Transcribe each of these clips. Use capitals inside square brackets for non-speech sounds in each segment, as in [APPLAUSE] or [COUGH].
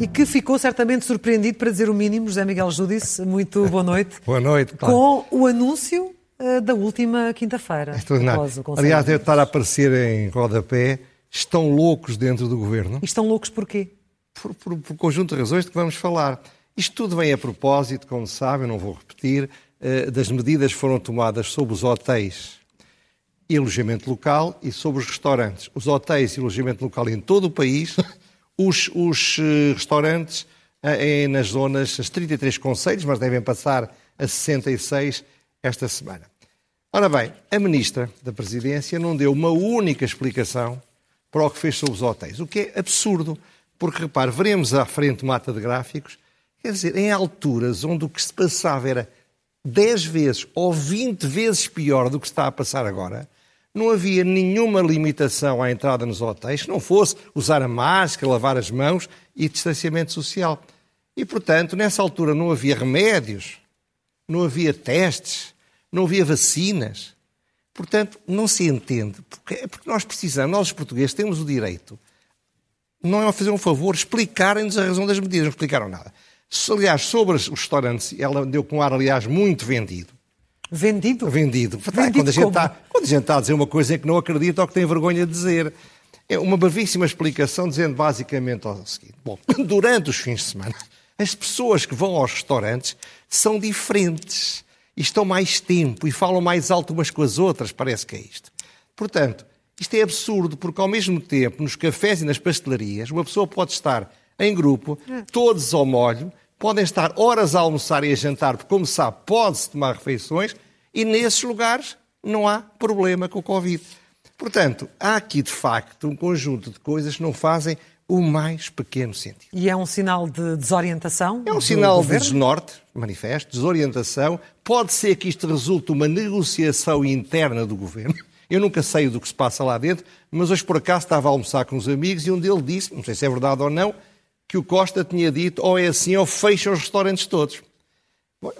e que ficou certamente surpreendido, para dizer o mínimo, José Miguel Júdice, muito boa noite. [LAUGHS] boa noite, claro. Com o anúncio uh, da última quinta-feira. Aliás, deve estar a aparecer em rodapé, estão loucos dentro do governo. E estão loucos porquê? Por, por, por conjunto de razões de que vamos falar. Isto tudo vem a propósito, como sabem, não vou repetir, uh, das medidas que foram tomadas sobre os hotéis e alojamento local e sobre os restaurantes. Os hotéis e alojamento local em todo o país [LAUGHS] os, os uh, restaurantes uh, nas zonas, as 33 conselhos, mas devem passar a 66 esta semana. Ora bem, a Ministra da Presidência não deu uma única explicação para o que fez sobre os hotéis, o que é absurdo, porque, repare, veremos à frente mata de gráficos, quer dizer, em alturas onde o que se passava era 10 vezes ou 20 vezes pior do que está a passar agora, não havia nenhuma limitação à entrada nos hotéis, não fosse usar a máscara, lavar as mãos e distanciamento social. E, portanto, nessa altura não havia remédios, não havia testes, não havia vacinas. Portanto, não se entende. Porque, é porque nós precisamos, nós os portugueses temos o direito, não é a fazer um favor, explicarem-nos a razão das medidas. Não explicaram nada. Aliás, sobre os restaurantes, ela deu com um ar, aliás, muito vendido. Vendido? Vendido. Vendido quando, a gente está, quando a gente está a dizer uma coisa em que não acredita ou que tem vergonha de dizer. É uma brevíssima explicação dizendo basicamente o seguinte. Bom, [LAUGHS] durante os fins de semana, as pessoas que vão aos restaurantes são diferentes e estão mais tempo e falam mais alto umas com as outras, parece que é isto. Portanto, isto é absurdo, porque ao mesmo tempo, nos cafés e nas pastelarias, uma pessoa pode estar em grupo, todos ao molho, podem estar horas a almoçar e a jantar, porque, como sabe, pode-se tomar refeições, e nesses lugares não há problema com o Covid. Portanto, há aqui, de facto, um conjunto de coisas que não fazem o mais pequeno sentido. E é um sinal de desorientação? É um sinal de desnorte, manifesto, desorientação. Pode ser que isto resulte uma negociação interna do governo. Eu nunca sei do que se passa lá dentro, mas hoje por acaso estava a almoçar com uns amigos e um deles disse, não sei se é verdade ou não, que o Costa tinha dito ou é assim ou fecha os restaurantes todos.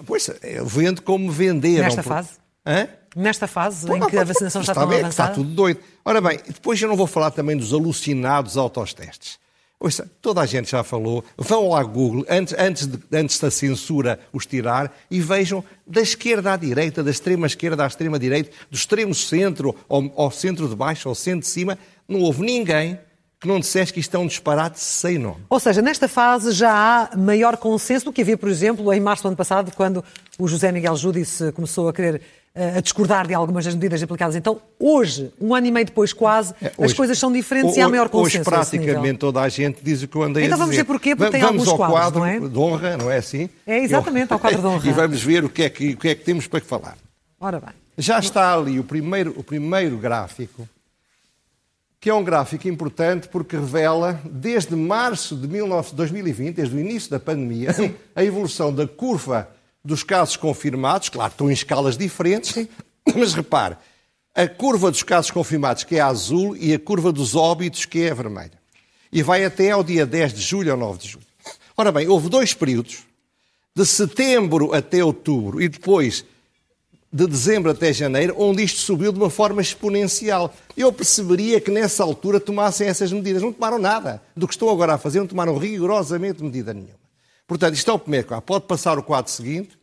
Pois, eu vendo como venderam. Nesta fase? Hã? Nesta fase Pô, em que a vacinação está, está tão avançada? Está tudo doido. Ora bem, depois eu não vou falar também dos alucinados autotestes. Ouça, toda a gente já falou. Vão ao Google, antes, antes, de, antes da censura os tirar, e vejam da esquerda à direita, da extrema esquerda à extrema direita, do extremo centro ao, ao centro de baixo, ao centro de cima, não houve ninguém que não disseste que isto é um disparate sem nome. Ou seja, nesta fase já há maior consenso do que havia, por exemplo, em março do ano passado, quando o José Miguel Júdice começou a querer eh, a discordar de algumas das medidas aplicadas. Então, hoje, um ano e meio depois quase, é, hoje, as coisas são diferentes hoje, e há maior consenso. Hoje, praticamente, toda a gente diz o que eu andei então, a dizer. Então vamos ver porquê, porque tem vamos alguns ao quadros, quadro não é? de honra, não é assim? É, exatamente, ao quadro de [LAUGHS] honra. e vamos ver o que, é que, o que é que temos para falar. Ora bem. Já está ali o primeiro, o primeiro gráfico que é um gráfico importante porque revela, desde março de 2020, desde o início da pandemia, Sim. a evolução da curva dos casos confirmados. Claro, estão em escalas diferentes, Sim. [COUGHS] mas repare, a curva dos casos confirmados, que é azul, e a curva dos óbitos, que é vermelha. E vai até ao dia 10 de julho ou 9 de julho. Ora bem, houve dois períodos, de setembro até outubro, e depois de dezembro até janeiro, onde isto subiu de uma forma exponencial. Eu perceberia que nessa altura tomassem essas medidas. Não tomaram nada. Do que estão agora a fazer, não tomaram rigorosamente medida nenhuma. Portanto, isto é o primeiro quadro. Pode passar o quadro seguinte.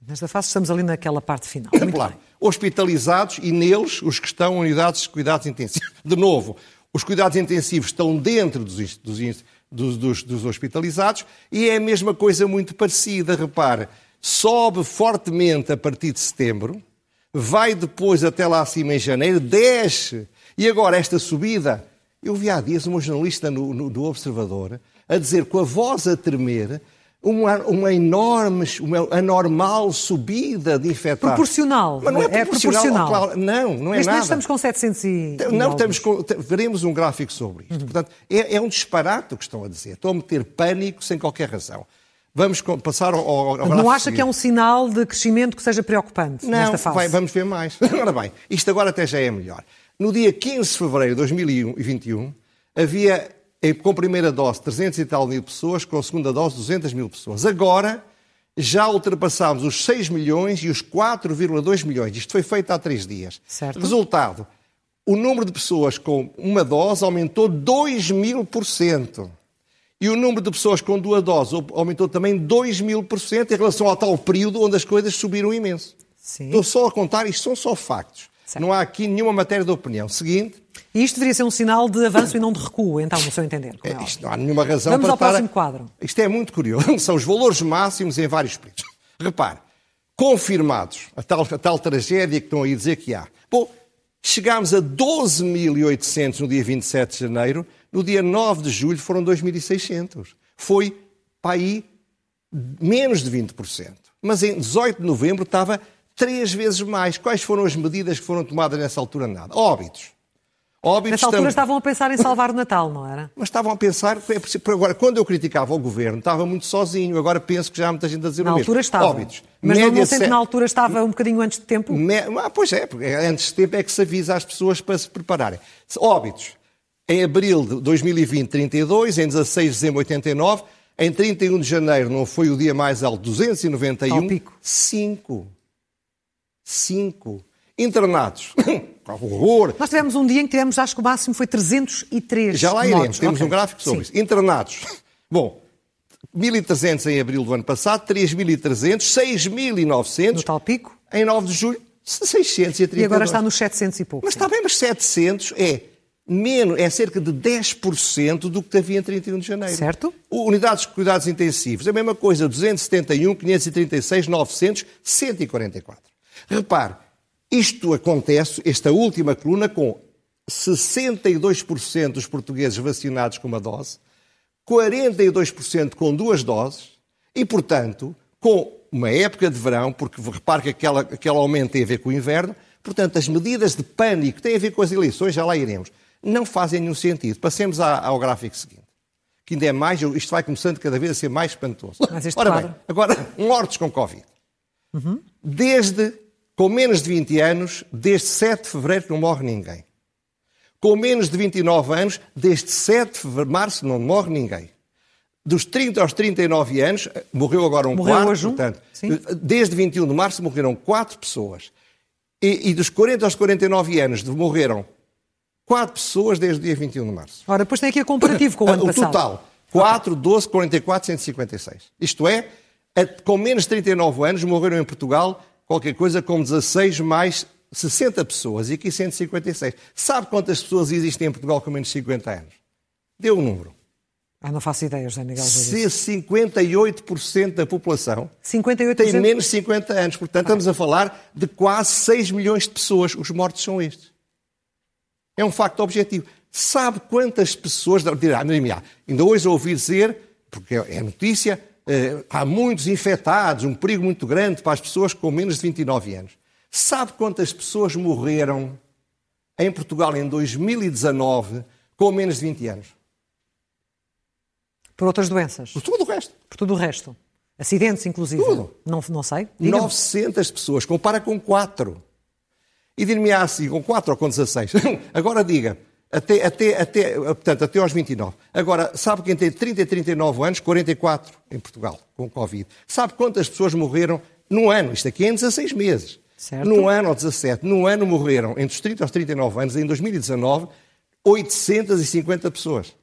Nesta fase estamos ali naquela parte final. [COUGHS] Muito claro. Bem. Hospitalizados e neles os que estão em unidades de cuidados intensivos. De novo, os cuidados intensivos estão dentro dos, dos, dos, dos hospitalizados e é a mesma coisa muito parecida. Repare, sobe fortemente a partir de setembro, vai depois até lá acima em janeiro, desce. E agora esta subida, eu vi há dias uma jornalista no, no, do Observador a dizer com a voz a tremer uma, uma enorme, uma anormal subida de infectados. Proporcional. Mas não é, é proporcional. É proporcional. Claro, não, não é Neste nada. estamos com 700 e... Não, estamos com, veremos um gráfico sobre isto. Uhum. Portanto, é, é um disparate o que estão a dizer. Estão a meter pânico sem qualquer razão. Vamos passar ao, ao Não acha que é um sinal de crescimento que seja preocupante não, nesta fase? Vai, vamos ver mais. [LAUGHS] Ora bem, isto agora até já é melhor. No dia 15 de fevereiro de 2021, havia com primeira dose 300 e tal mil pessoas, com segunda dose 200 mil pessoas. Agora já ultrapassámos os 6 milhões e os 4,2 milhões. Isto foi feito há três dias. Certo. Resultado, o número de pessoas com uma dose aumentou 2 mil por cento. E o número de pessoas com duas doses aumentou também 2 mil por cento em relação ao tal período onde as coisas subiram imenso. Sim. Estou só a contar, isto são só factos. Certo. Não há aqui nenhuma matéria de opinião. Seguinte. E isto deveria ser um sinal de avanço e não de recuo, então, no seu entender. É, é isto não há nenhuma razão Vamos para. Vamos ao próximo quadro. Isto é muito curioso. [LAUGHS] São os valores máximos em vários períodos. Repare, confirmados, a tal, a tal tragédia que estão aí a dizer que há. Bom, chegámos a 12.800 no dia 27 de janeiro, no dia 9 de julho foram 2.600. Foi para aí menos de 20%. Mas em 18 de novembro estava três vezes mais. Quais foram as medidas que foram tomadas nessa altura? Nada. Óbitos. Óbitos Nessa altura estavam a pensar em salvar o Natal, não era? [LAUGHS] Mas estavam a pensar, é agora, quando eu criticava o governo, estava muito sozinho, agora penso que já há muita gente a dizer na o mesmo. Na altura estava. Óbitos. Mas Média não, não sente na altura estava um bocadinho antes de tempo? Me... Ah, pois é, porque antes de tempo é que se avisa às pessoas para se prepararem. Óbitos. Em abril de 2020, 32, em 16 de dezembro, 89, em 31 de janeiro não foi o dia mais alto, 291. Ao pico. 5. 5. Internados. [COUGHS] horror. Nós tivemos um dia em que tivemos, acho que o máximo foi 303 Já lá iremos, mortos. temos okay. um gráfico sobre Sim. isso. Internados. Bom, 1.300 em abril do ano passado, 3.300, 6.900. No tal pico? Em 9 de julho, 632. E agora está nos 700 e pouco. Mas está bem, mas 700 é menos, é cerca de 10% do que havia em 31 de janeiro. Certo. Unidades de cuidados intensivos, a mesma coisa, 271, 536, 900, 144. Repare, isto acontece, esta última coluna, com 62% dos portugueses vacinados com uma dose, 42% com duas doses e, portanto, com uma época de verão, porque repare que aquela, aquele aumento tem a ver com o inverno, portanto, as medidas de pânico têm a ver com as eleições, já lá iremos, não fazem nenhum sentido. Passemos ao gráfico seguinte, que ainda é mais, isto vai começando cada vez a ser mais espantoso. Ora bem, agora, mortos com Covid. Uhum. Desde com menos de 20 anos, desde 7 de fevereiro não morre ninguém. Com menos de 29 anos, desde 7 de março não morre ninguém. Dos 30 aos 39 anos, morreu agora um morreu quarto, hoje um? portanto, Sim. desde 21 de março morreram 4 pessoas. E, e, dos 40 aos 49 anos morreram 4 pessoas desde o dia 21 de março. Ora, depois tem aqui a comparativo com o ano o passado. O total, 4, 12, 44, 156. Isto é, com menos de 39 anos morreram em Portugal qualquer coisa como 16 mais 60 pessoas e aqui 156. Sabe quantas pessoas existem em Portugal com menos de 50 anos? O um número. Ah, não faço ideia, José Miguel. Se 58% da população 58%? tem menos de 50 anos. Portanto, estamos a falar de quase 6 milhões de pessoas. Os mortos são estes. É um facto objetivo. Sabe quantas pessoas... Ainda hoje ouvi dizer, porque é notícia, eh, há muitos infectados, um perigo muito grande para as pessoas com menos de 29 anos. Sabe quantas pessoas morreram em Portugal em 2019 com menos de 20 anos? Por outras doenças? Por tudo o resto. Por tudo o resto. Acidentes, inclusive? Tudo. Não, não sei. Diga 900 pessoas. Compara com 4. E dir-me assim, com 4 ou com 16. [LAUGHS] Agora diga, até, até, até, portanto, até aos 29. Agora, sabe quem tem 30 e 39 anos? 44 em Portugal, com Covid. Sabe quantas pessoas morreram num ano? Isto aqui é em 16 meses. Certo. Num ano ou 17. Num ano morreram, entre os 30 aos 39 anos, em 2019, 850 pessoas.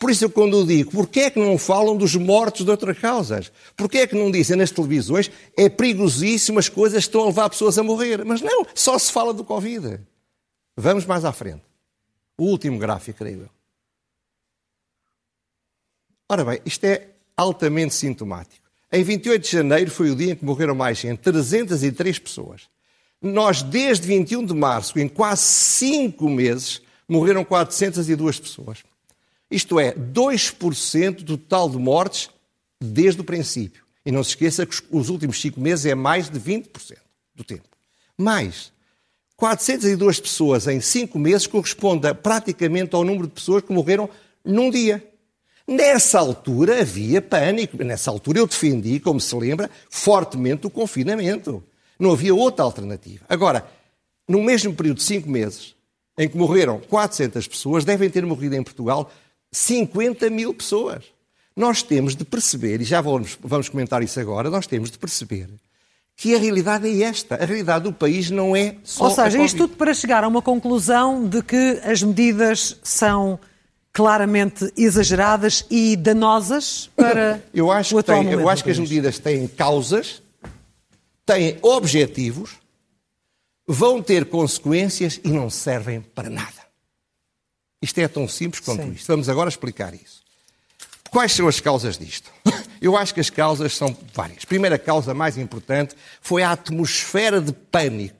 Por isso, quando eu digo, porquê é que não falam dos mortos de outras causas? Porquê é que não dizem nas televisões é perigosíssimo as coisas estão a levar pessoas a morrer? Mas não, só se fala do Covid. Vamos mais à frente. O último gráfico, creio eu. Ora bem, isto é altamente sintomático. Em 28 de janeiro foi o dia em que morreram mais de 303 pessoas. Nós, desde 21 de março, em quase 5 meses, morreram 402 pessoas. Isto é, 2% do total de mortes desde o princípio. E não se esqueça que os últimos 5 meses é mais de 20% do tempo. Mais, 402 pessoas em 5 meses corresponde praticamente ao número de pessoas que morreram num dia. Nessa altura havia pânico. Nessa altura eu defendi, como se lembra, fortemente o confinamento. Não havia outra alternativa. Agora, no mesmo período de 5 meses, em que morreram 400 pessoas, devem ter morrido em Portugal 50 mil pessoas. Nós temos de perceber, e já vamos, vamos comentar isso agora, nós temos de perceber que a realidade é esta. A realidade do país não é só. Ou seja, isto tudo para chegar a uma conclusão de que as medidas são claramente exageradas e danosas para [COUGHS] eu acho o que tem, Eu acho que as medidas têm causas, têm objetivos, vão ter consequências e não servem para nada. Isto é tão simples quanto Sim. isto. Vamos agora explicar isso. Quais são as causas disto? [LAUGHS] Eu acho que as causas são várias. A primeira causa mais importante foi a atmosfera de pânico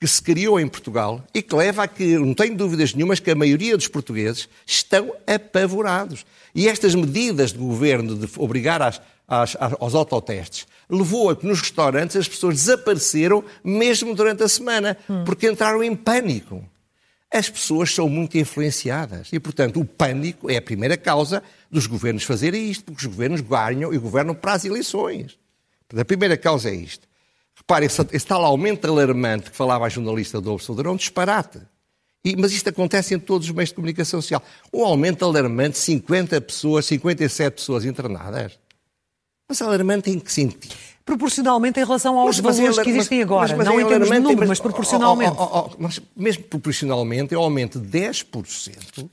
que se criou em Portugal e que leva a que, não tenho dúvidas nenhumas, que a maioria dos portugueses estão apavorados. E estas medidas do governo de obrigar às- às- aos autotestes levou a que nos restaurantes as pessoas desapareceram mesmo durante a semana, porque entraram em pânico. As pessoas são muito influenciadas e, portanto, o pânico é a primeira causa dos governos fazerem isto, porque os governos ganham e governam para as eleições. Portanto, a primeira causa é isto. Repare, esse, esse tal aumento alarmante que falava a jornalista do Observador é um disparate. E- mas isto acontece em todos os meios de comunicação social. Um aumento alarmante, 50 pessoas, 57 pessoas internadas. Mas alarmante em que sentido? Proporcionalmente em relação aos valores é alar- que existem mas- agora. mas- mas não é em termos de número, mas, proporcionalmente. oh, oh, oh, oh, mas mesmo proporcionalmente um aumento de 10%.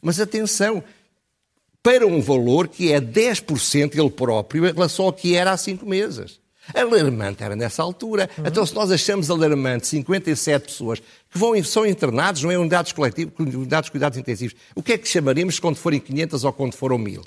Mas atenção, para um valor que é 10% ele próprio em relação ao que era há cinco meses. Alarmante era nessa altura. Então, se nós achamos alarmante 57 pessoas que vão, são internados, não é unidades coletivas, unidades de cuidados intensivos, o que é que chamaremos quando forem 500 ou quando foram 1000?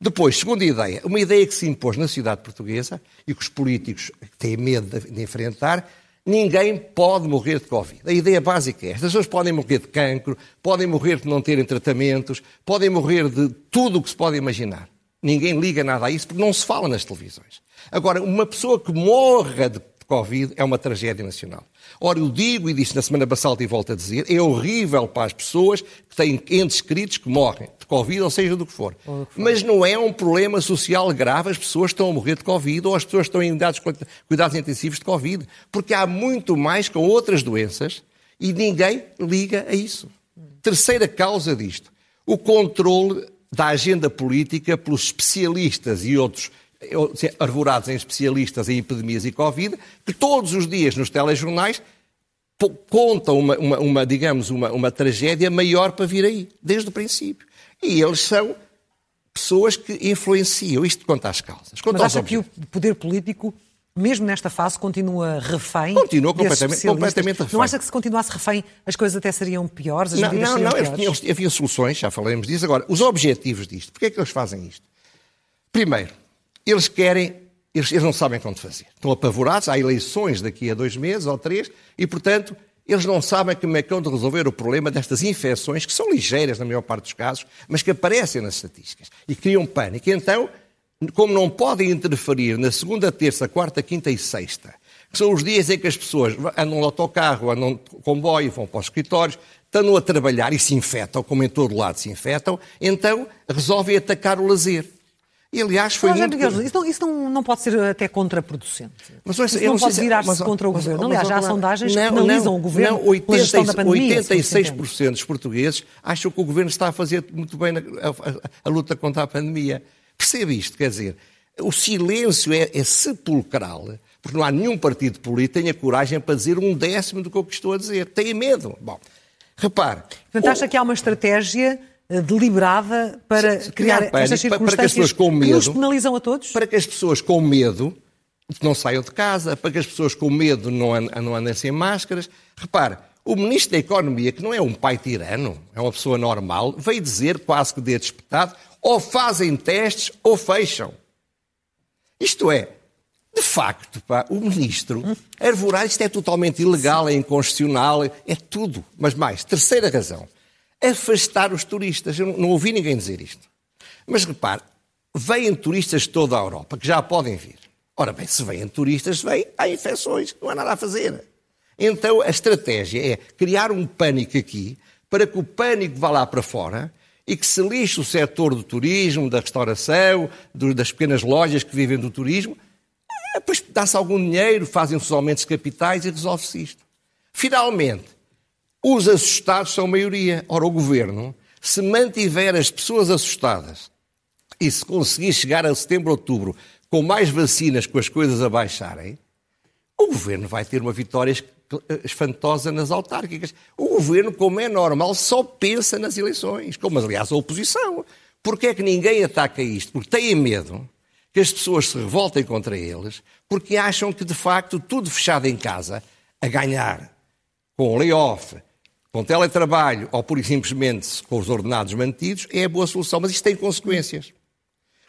Depois, segunda ideia, uma ideia que se impôs na sociedade portuguesa e que os políticos têm medo de, de enfrentar, ninguém pode morrer de Covid. A ideia básica é as pessoas podem morrer de cancro, podem morrer de não terem tratamentos, podem morrer de tudo o que se pode imaginar. Ninguém liga nada a isso porque não se fala nas televisões. Agora, uma pessoa que morra de Covid é uma tragédia nacional. Ora, eu digo, e disse na semana passada e volto a dizer, é horrível para as pessoas que têm entes queridos que morrem de Covid, ou seja, do que for. Mas não é um problema social grave, as pessoas estão a morrer de Covid ou as pessoas estão em unidades de cuidados intensivos de Covid. Porque há muito mais com outras doenças e ninguém liga a isso. Terceira causa disto, o controle da agenda política pelos especialistas e outros arvorados em especialistas em epidemias e Covid, que todos os dias nos telejornais contam uma, uma- uma, digamos, uma, uma tragédia maior para vir aí, desde o princípio. E eles são pessoas que influenciam. Isto quanto às causas. Quanto Mas acha que o poder político, mesmo nesta fase, continua refém? Continua completamente- completamente refém. Não acha que se continuasse refém as coisas até seriam piores? Não, não, não eles piores? tinham- eles- havia soluções, já falaremos disso. Agora, os objetivos disto, porquê é que eles fazem isto? Primeiro, eles querem, eles, eles não sabem quando fazer. Estão apavorados, há eleições daqui a dois meses ou três, e, portanto, eles não sabem como é que vão de resolver o problema destas infecções, que são ligeiras na maior parte dos casos, mas que aparecem nas estatísticas, e criam pânico. Então, como não podem interferir na segunda, terça, quarta, quinta e sexta, que são os dias em que as pessoas andam no autocarro, andam de comboio, vão para os escritórios, estão a trabalhar e se infectam, como em todo lado se infectam, então resolvem atacar o lazer. E, aliás, foi Mas, muito... Miguel, isso, não, isso não, não pode ser até contraproducente. Mas, ouça, isso não pode se- virar-se contra o mas- governo. Aliás, já há sondagens não, que penalizam não, o governo não, pela gestão da pandemia. 86% dos portugueses acham que o governo está a fazer muito bem na- a, a- a luta contra a pandemia. Percebe isto? Quer dizer, o silêncio é, é sepulcral, porque não há nenhum partido político que tenha coragem para dizer um décimo do que eu estou a dizer. Tem medo. Bom, repare. Portanto, acha que há uma estratégia deliberada para criar, criar estas para- para que as circunstâncias pessoas com que nos medo- penalizam a todos? para que as pessoas com medo não saiam de casa, para que as pessoas com medo não, não andem sem máscaras. Repare, o Ministro da Economia, que não é um pai tirano, é uma pessoa normal, veio dizer, quase que de despetado, ou fazem testes ou fecham. Isto é, de facto, pá, o Ministro arvorar isto é totalmente ilegal, é inconstitucional, é tudo. Mas mais, terceira razão, afastar os turistas. Eu não, ouvi ninguém dizer isto. Mas repare, vêm turistas de toda a Europa, que já podem vir. Ora bem, se vêm turistas, vêm, há infecções, não há nada a fazer. Então a estratégia é criar um pânico aqui, para que o pânico vá lá para fora e que se lixe o setor do turismo, da restauração, do- das pequenas lojas que vivem do turismo, eh, depois dá-se algum dinheiro, fazem os aumentos de capitais e resolve-se isto. Finalmente, os assustados são maioria. Ora, o governo, se mantiver as pessoas assustadas e se conseguir chegar a setembro, outubro, com mais vacinas, com as coisas a baixarem, o governo vai ter uma vitória espantosa nas autárquicas. O governo, como é normal, só pensa nas eleições, como aliás a oposição. Porquê é que ninguém ataca isto? Porque têm medo que as pessoas se revoltem contra eles, porque acham que, de facto, tudo fechado em casa, a ganhar, com layoff, com teletrabalho ou, por simplesmente, com os ordenados mantidos, é a boa solução. Mas isto tem consequências.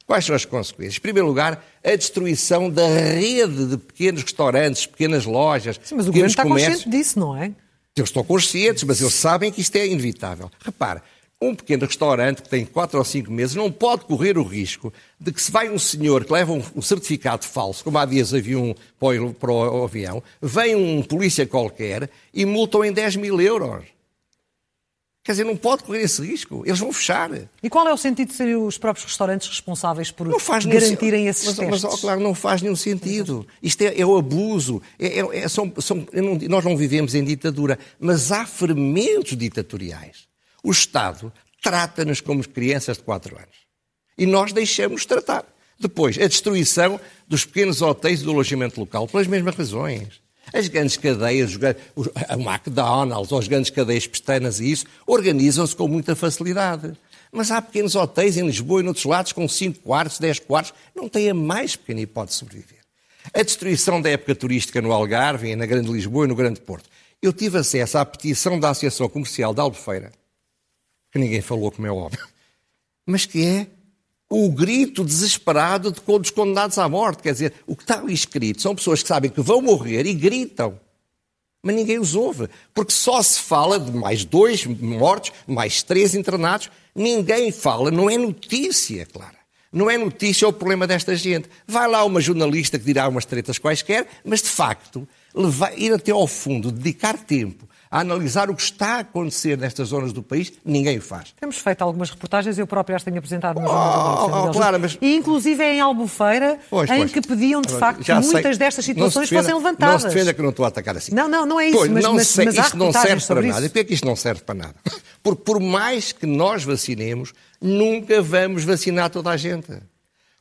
Quais são as consequências? Em primeiro lugar, a destruição da rede de pequenos restaurantes, pequenas lojas, Sim, mas o governo está comércios. consciente disso, não é? Eles estão conscientes, mas eles sabem que isto é inevitável. Repare, um pequeno restaurante que tem quatro ou cinco meses não pode correr o risco de que se vai um senhor que leva um, certificado falso, como há dias havia um para o avião, vem um polícia qualquer e multam em 10 mil euros. Quer dizer, não pode correr esse risco. Eles vão fechar. E qual é o sentido de serem os próprios restaurantes responsáveis por garantirem nenhum, esses mas, testes? Mas, claro, não faz nenhum sentido. Isto é, é o abuso. É, é, é são, são, não, nós não vivemos em ditadura, mas há fermentos ditatoriais. O Estado trata-nos como crianças de 4 anos. E nós deixamos tratar. Depois, a destruição dos pequenos hotéis e do alojamento local, pelas mesmas razões. As grandes cadeias, a McDonald's as grandes cadeias pestanas e isso, organizam-se com muita facilidade. Mas há pequenos hotéis em Lisboa e noutros lados com 5 quartos, 10 quartos, não têm a mais pequena hipótese de sobreviver. A destruição da época turística no Algarve, na Grande Lisboa e no Grande Porto. Eu tive acesso à petição da Associação Comercial de Albufeira, que ninguém falou, como é óbvio, mas que é o grito desesperado de todos condenados à morte. Quer dizer, o que está ali escrito são pessoas que sabem que vão morrer e gritam. Mas ninguém os ouve, porque só se fala de mais dois mortos, mais três internados. Ninguém fala, não é notícia, Clara. Não é notícia o problema desta gente. Vai lá uma jornalista que dirá umas tretas quaisquer, mas de facto, levar, ir até ao fundo, dedicar tempo a analisar o que está a acontecer nestas zonas do país, ninguém o faz. Temos feito algumas reportagens, eu próprio as tenho apresentado no Oh, Jornal oh, claro, mas- E inclusive é em Albufeira, Pois, em pois. que pediam de facto que Já sei. muitas destas situações defenda- fossem levantadas. Não se defenda que não estou a atacar assim. Não, não, não é isso, Pois, mas- não mas- sei, mas isto não serve para nada. isso. E porquê é que isto não serve para nada? Porque por mais que nós vacinemos, nunca vamos vacinar toda a gente.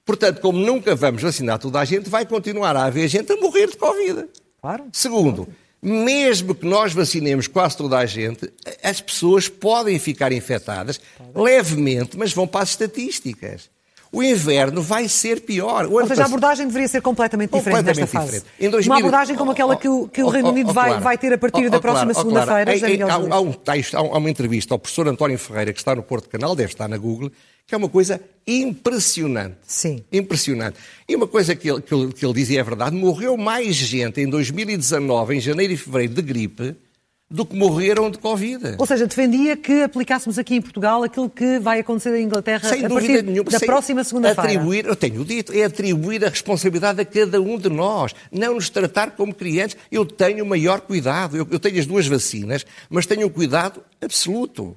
Portanto, como nunca vamos vacinar toda a gente, vai continuar a haver gente a morrer de Covid. Claro. Segundo, mesmo que nós vacinemos quase toda a gente, as pessoas podem ficar infectadas levemente, mas vão para as estatísticas. O inverno vai ser pior. Ou seja, a abordagem deveria ser completamente diferente nesta Completamente fase. diferente. Em 2000 Uma abordagem como aquela que o, que o Oh, Reino oh, Unido oh, vai, Clara. vai ter a partir Oh, da oh, próxima oh, Clara. segunda-feira. Miguel há, há um texto, há, uma entrevista ao professor António Ferreira, que está no Porto Canal, deve estar na Google, que é uma coisa impressionante. Sim. Impressionante. E uma coisa que ele, que ele, que ele diz e é verdade, morreu mais gente em 2019, em janeiro e fevereiro, de gripe, do que morreram de Covid. Ou seja, defendia que aplicássemos aqui em Portugal aquilo que vai acontecer em Inglaterra Sem a dúvida partir nenhuma. da próxima segunda-feira. Atribuir, eu tenho dito, é atribuir a responsabilidade a cada um de nós. Não nos tratar como crianças. Eu tenho o maior cuidado. Eu, eu tenho as duas vacinas, mas tenho um cuidado absoluto.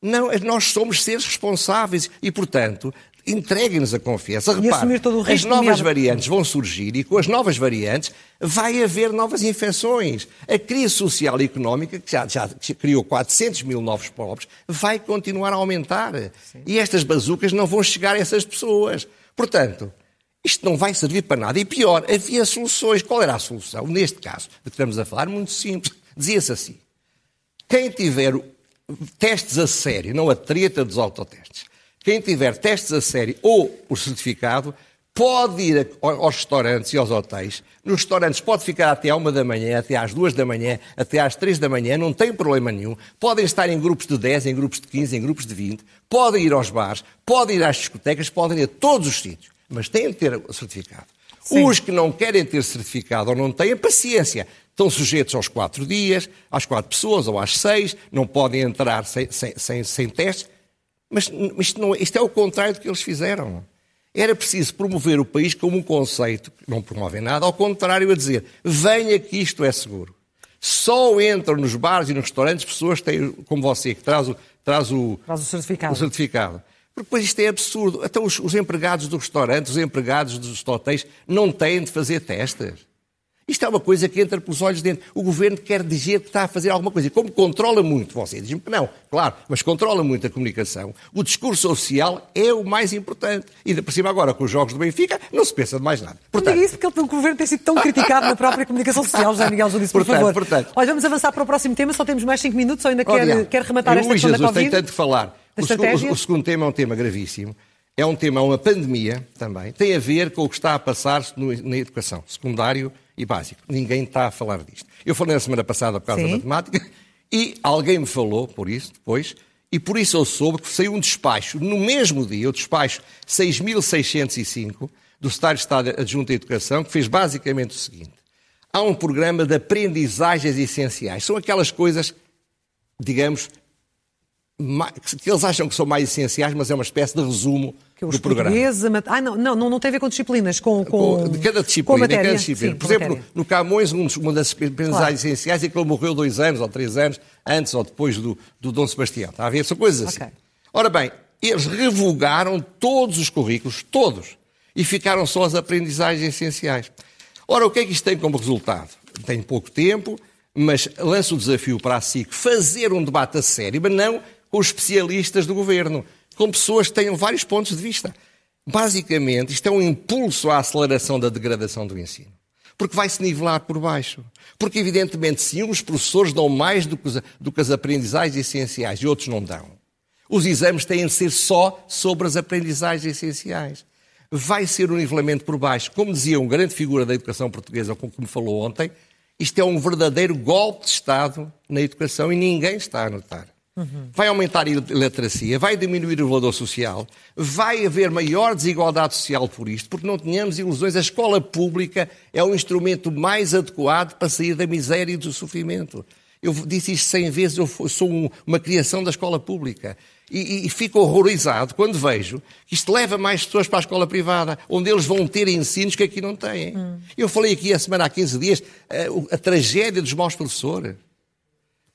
Não, nós somos seres responsáveis e, portanto, entreguem-nos a confiança. E Repare, as novas nomeado- variantes vão surgir e com as novas variantes vai haver novas infecções. A crise social e económica, que já, já criou 400 mil novos pobres, vai continuar a aumentar. E estas bazucas não vão chegar a essas pessoas. Portanto, isto não vai servir para nada. E pior, havia soluções. Qual era a solução? Neste caso, de que estamos a falar, muito simples. Dizia-se assim: quem tiver testes a sério, não a treta dos autotestes, quem tiver testes a sério ou o certificado, pode ir aos restaurantes e aos hotéis. Nos restaurantes pode ficar até à uma da manhã, até às duas da manhã, até às três da manhã, não tem problema nenhum. Podem estar em grupos de 10, em grupos de 15, em grupos de 20. Podem ir aos bares, podem ir às discotecas, podem ir a todos os sítios. Mas têm de ter o certificado. Sim. Os que não querem ter certificado ou não têm, paciência. Estão sujeitos aos quatro dias, às quatro pessoas ou às seis, não podem entrar sem, sem, sem, sem testes. Mas isto, não, isto é o contrário do que eles fizeram. Era preciso promover o país como um conceito, que não promovem nada, ao contrário, a dizer: venha que isto é seguro. Só entram nos bares e nos restaurantes pessoas que têm, como você, que traz o, traz o, Traz o certificado. o certificado. Porque depois isto é absurdo. Então os, os empregados dos restaurantes, os empregados dos hotéis, não têm de fazer testes. Isto é uma coisa que entra pelos olhos dentro. O governo quer dizer que está a fazer alguma coisa. Como controla muito, você diz-me que não, claro, mas controla muito a comunicação. O discurso social é o mais importante. E ainda por cima agora, com os jogos do Benfica, não se pensa de mais nada. Portanto... Não isso porque o governo tem sido tão criticado na própria comunicação social, José Miguel Júdice, por favor. Portanto... Olha, vamos avançar para o próximo tema, só temos mais 5 minutos, ou ainda quer, quer rematar esta questão Jesus, da Covid? tem tanto que falar. O segundo, o segundo tema é um tema gravíssimo. É um tema, uma pandemia também. Tem a ver com o que está a passar-se na educação, secundário e básico. Ninguém está a falar disto. Eu falei na semana passada por causa Sim. da matemática e alguém me falou por isso depois, e por isso eu soube que saiu um despacho, no mesmo dia, o despacho 6.605 do Secretário de Estado Adjunto à Educação, que fez basicamente o seguinte. Há um programa de aprendizagens essenciais. São aquelas coisas, digamos, que eles acham que são mais essenciais, mas é uma espécie de resumo que do programa. Ah, não, não, não tem a ver com disciplinas, com, com, de cada disciplina. Com cada disciplina. Sim, Por exemplo, matéria. no Camões, uma das aprendizagens claro. essenciais é que ele morreu dois anos ou três anos antes ou depois do, do Dom Sebastião. Está a ver? São coisas assim. Okay. Ora bem, eles revogaram todos os currículos, todos, e ficaram só as aprendizagens essenciais. Ora, o que é que isto tem como resultado? Tem pouco tempo, mas lança o desafio para a SIC fazer um debate a sério, mas não os especialistas do governo, com pessoas que tenham vários pontos de vista. Basicamente, isto é um impulso à aceleração da degradação do ensino. Porque vai-se nivelar por baixo. Porque, evidentemente, se uns professores dão mais do que, do que as aprendizagens essenciais e outros não dão, os exames têm de ser só sobre as aprendizagens essenciais. Vai ser um nivelamento por baixo. Como dizia um grande figura da educação portuguesa, como me falou ontem, isto é um verdadeiro golpe de Estado na educação e ninguém está a notar. Uhum. Vai aumentar a iliteracia, vai diminuir o valor social, vai haver maior desigualdade social por isto, porque não tenhamos ilusões. A escola pública é o instrumento mais adequado para sair da miséria e do sofrimento. Eu disse isto cem vezes, eu sou um, uma criação da escola pública. E, e, fico horrorizado quando vejo que isto leva mais pessoas para a escola privada, onde eles vão ter ensinos que aqui não têm. Hum. Eu falei aqui a semana há 15 dias a, a tragédia dos maus professores.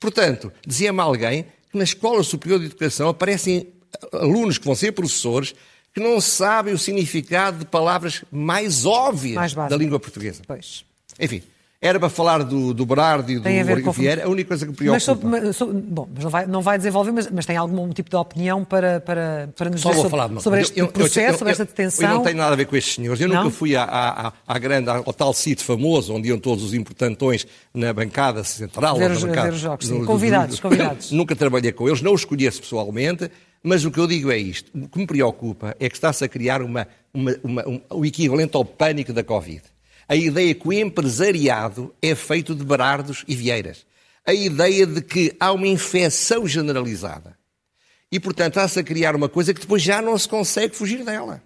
Portanto, dizia-me alguém que na Escola Superior de Educação aparecem alunos que vão ser professores que não sabem o significado de palavras mais óbvias mais da língua portuguesa. Pois. Enfim, era para falar do, do Berardo e do Vieira, a única coisa que me preocupa... Mas sobre, mas, sobre, bom, mas não vai, não vai desenvolver, mas, mas tem algum tipo de opinião para, para, para nos Só dizer sobre, falar, sobre este eu, processo, eu, sobre esta detenção? Eu não tenho nada a ver com estes senhores. Eu não? nunca fui à, à, à grande, ao tal sítio famoso, onde iam todos os importantões na bancada central. Ver os, bancada, ver os jogos, sim. Convidados, convidados. [LAUGHS] nunca trabalhei com eles, não os conheço pessoalmente, mas o que eu digo é isto. O que me preocupa é que está-se a criar uma, uma, uma, um, o equivalente ao pânico da Covid a ideia que o empresariado é feito de Berardos e Vieiras. A ideia de que há uma infecção generalizada. E, portanto, está-se a criar uma coisa que depois já não se consegue fugir dela.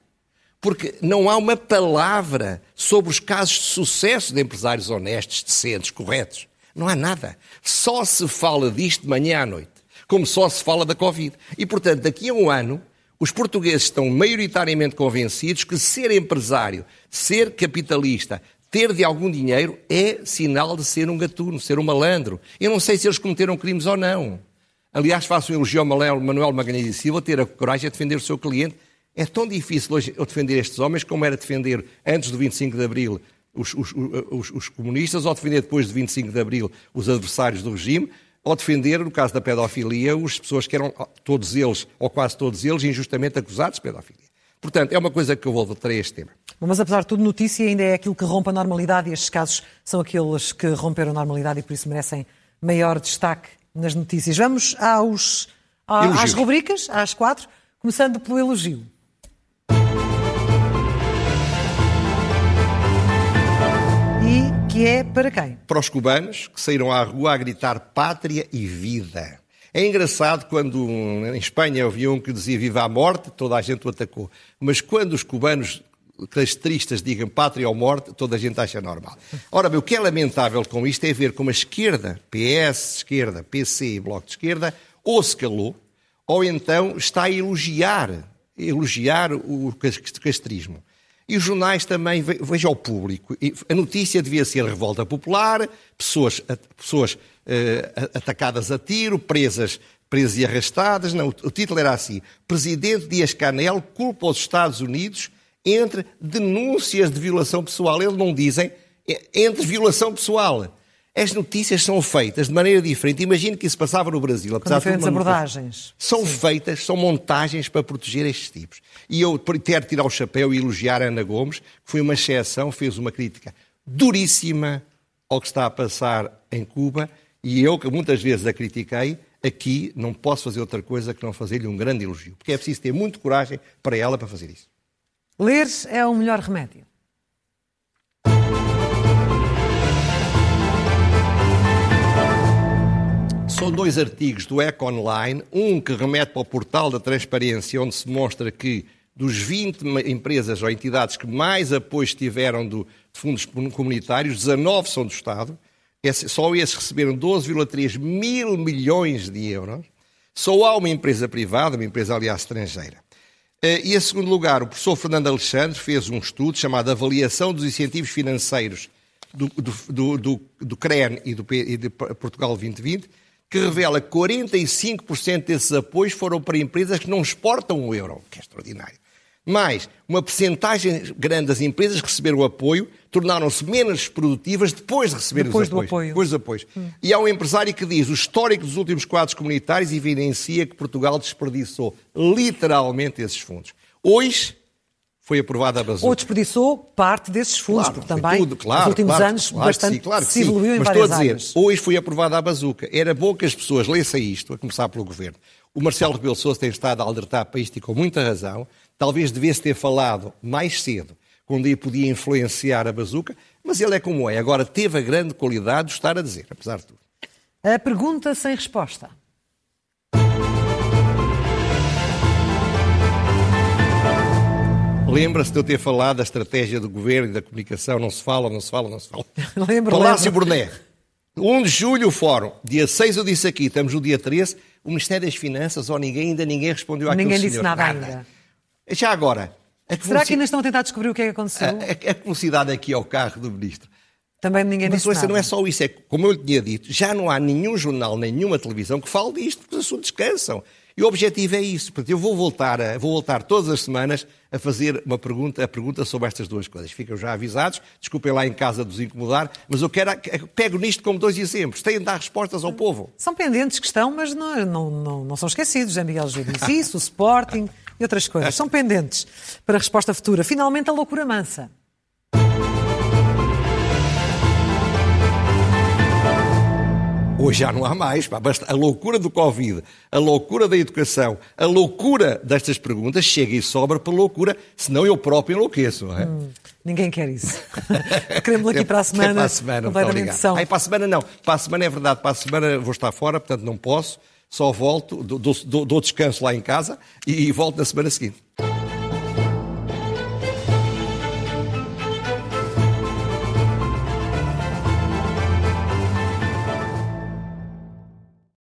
Porque não há uma palavra sobre os casos de sucesso de empresários honestos, decentes, corretos. Não há nada. Só se fala disto de manhã à noite. Como só se fala da Covid. E, portanto, daqui a um ano, os portugueses estão maioritariamente convencidos que ser empresário, ser capitalista, ter de algum dinheiro é sinal de ser um gatuno, ser um malandro. Eu não sei se eles cometeram crimes ou não. Aliás, faço um elogio ao Manuel Magalhães e Silva ter a coragem de defender o seu cliente. É tão difícil hoje eu defender estes homens como era defender antes do 25 de Abril os, os, os, os comunistas ou defender depois do 25 de Abril os adversários do regime ou defender, no caso da pedofilia, as pessoas que eram, todos eles, ou quase todos eles, injustamente acusados de pedofilia. Portanto, é uma coisa que eu vou a este tema. Mas, apesar de tudo, notícia ainda é aquilo que rompe a normalidade e estes casos são aqueles que romperam a normalidade e por isso merecem maior destaque nas notícias. Vamos aos, às rubricas, às quatro, começando pelo elogio. que é para quem? Para os cubanos que saíram à rua a gritar pátria e vida. É engraçado quando em Espanha havia um que dizia viva a morte, toda a gente o atacou. Mas quando os cubanos castristas digam pátria ou morte, toda a gente acha normal. Ora bem, o que é lamentável com isto é ver como a esquerda, PS, esquerda, PC e Bloco de Esquerda, ou se calou, ou então está a elogiar, elogiar o castrismo. E os jornais também, veja ao público, a notícia devia ser revolta popular, pessoas, pessoas atacadas a tiro, presas, presas e arrastadas. Não, o título era assim: Presidente Dias-Canel culpa os Estados Unidos entre denúncias de violação pessoal. Eles não dizem entre violação pessoal. As notícias são feitas de maneira diferente. Imagino que isso passava no Brasil. Com diferentes abordagens. São Sim. feitas, são montagens para proteger estes tipos. E eu quero tirar o chapéu e elogiar a Ana Gomes, que foi uma exceção, fez uma crítica duríssima ao que está a passar em Cuba. E eu, que muitas vezes a critiquei, aqui não posso fazer outra coisa que não fazer-lhe um grande elogio. Porque é preciso ter muita coragem para ela para fazer isso. Ler é o melhor remédio. São dois artigos do Eco Online, um que remete para o portal da transparência, onde se mostra que dos 20 empresas ou entidades que mais apoios tiveram do, de fundos comunitários, 19 são do Estado, só esses receberam 12,3 mil milhões de euros. Só há uma empresa privada, uma empresa, aliás, estrangeira. Eh, e, em segundo lugar, o professor Fernando Alexandre fez um estudo chamado Avaliação dos Incentivos Financeiros do, do, do, do CREN e do e de Portugal 2020, que revela que 45% desses apoios foram para empresas que não exportam o euro, que é extraordinário. Mais, uma percentagem grande das empresas receberam apoio tornaram-se menos produtivas depois de receber depois os apoios. Apoio. Depois dos apoios. Hum. E há um empresário que diz o histórico dos últimos quadros comunitários evidencia que Portugal desperdiçou literalmente esses fundos. Hoje, foi aprovada a bazuca. Ou desperdiçou parte desses fundos, claro, porque também tudo, claro, nos últimos claro, anos claro bastante sim, claro se evoluiu sim. em Mas várias estou a dizer, áreas. hoje foi aprovada a bazuca. Era bom que as pessoas lessem isto, a começar pelo Governo. O Marcelo Rebelo Sousa tem estado a alertar para isto e com muita razão. Talvez devesse ter falado mais cedo, quando ele podia influenciar a bazuca, mas ele é como é. Agora teve a grande qualidade de estar a dizer, apesar de tudo. A pergunta sem resposta. Lembra-se de eu ter falado da estratégia do governo e da comunicação? Não se fala, não se fala, não se fala. [LAUGHS] lembro, Palácio. Burné. 1 de julho, o fórum. Dia 6 eu disse aqui, estamos no dia 13. O Ministério das Finanças, ou ninguém, ainda ninguém respondeu àquilo Ninguém senhor. disse nada, nada, ainda. Já agora. Será que ainda estão a tentar descobrir o que é que aconteceu? A, a, a velocidade aqui ao carro do Ministro. Também ninguém Mas disse nada. não é só isso, é que, como eu lhe tinha dito, já não há nenhum jornal, nenhuma televisão que fale disto, porque os assuntos descansam. E o objetivo é isso. Portanto, eu vou voltar, a, vou voltar todas as semanas a fazer uma pergunta, a pergunta sobre estas duas coisas. Ficam já avisados, desculpem lá em casa de os incomodar, mas eu quero, pego nisto como dois exemplos. Têm de dar respostas ao povo. São pendentes que estão, mas não, não, não, não são esquecidos. José Miguel Júlio disse isso, o Sporting e outras coisas. São pendentes para a resposta futura. Finalmente, a loucura mansa. Hoje já não há mais. Pá. Basta a loucura do Covid, a loucura da educação, a loucura destas perguntas chega e sobra para loucura, senão eu próprio enlouqueço. Não é? Hum, ninguém quer isso. [LAUGHS] Queremos aqui para a semana. para a semana, completamente são. Ai, para a semana não. Para a semana é verdade. Para a semana vou estar fora, portanto não posso. Só volto, dou, dou, dou descanso lá em casa e volto na semana seguinte.